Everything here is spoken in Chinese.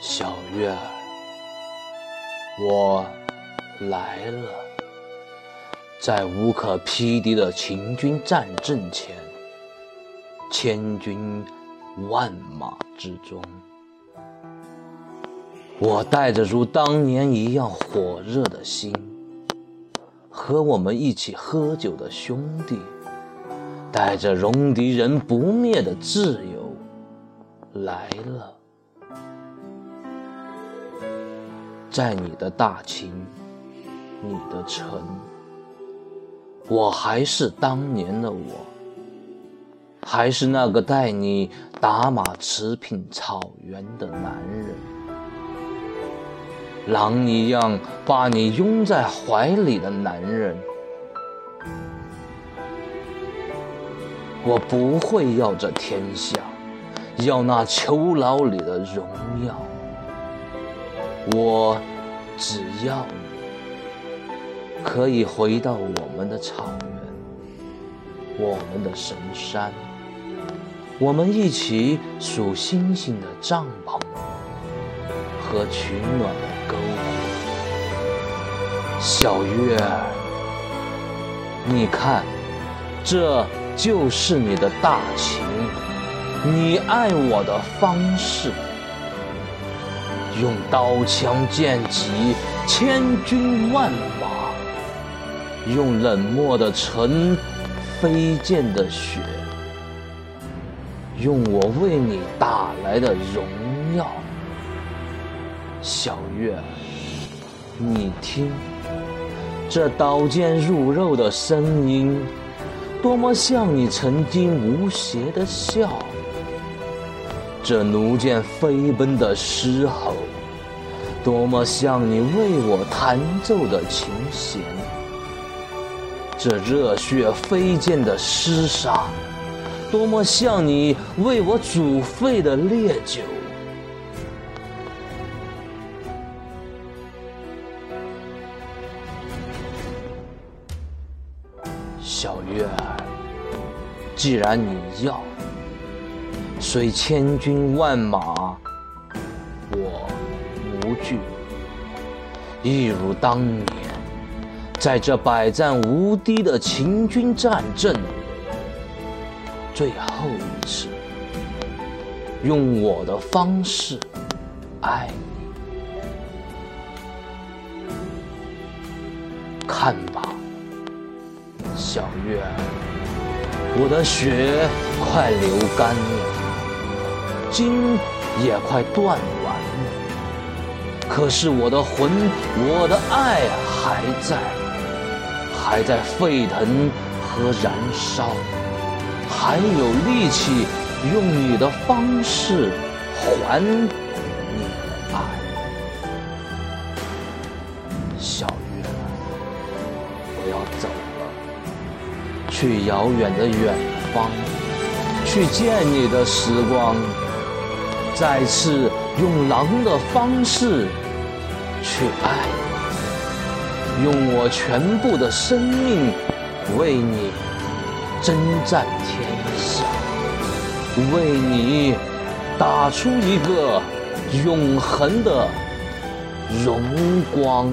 小月儿，我来了。在无可匹敌的秦军战阵前，千军万马之中，我带着如当年一样火热的心，和我们一起喝酒的兄弟，带着戎狄人不灭的自由来了。在你的大秦，你的城，我还是当年的我，还是那个带你打马驰骋草原的男人，狼一样把你拥在怀里的男人。我不会要这天下，要那囚牢里的荣耀。我只要你可以回到我们的草原，我们的神山，我们一起数星星的帐篷和取暖的篝火。小月，你看，这就是你的大情，你爱我的方式。用刀枪剑戟，千军万马；用冷漠的尘，飞溅的雪；用我为你打来的荣耀。小月，你听，这刀剑入肉的声音，多么像你曾经无邪的笑。这弩箭飞奔的狮吼，多么像你为我弹奏的琴弦；这热血飞溅的厮杀，多么像你为我煮沸的烈酒。小月儿，既然你要。虽千军万马，我无惧，一如当年，在这百战无敌的秦军战阵，最后一次，用我的方式爱你。看吧，小月，我的血快流干了。筋也快断完了，可是我的魂，我的爱还在，还在沸腾和燃烧，还有力气用你的方式还你的爱。小月，我要走了，去遥远的远方，去见你的时光。再次用狼的方式去爱，用我全部的生命为你征战天下，为你打出一个永恒的荣光。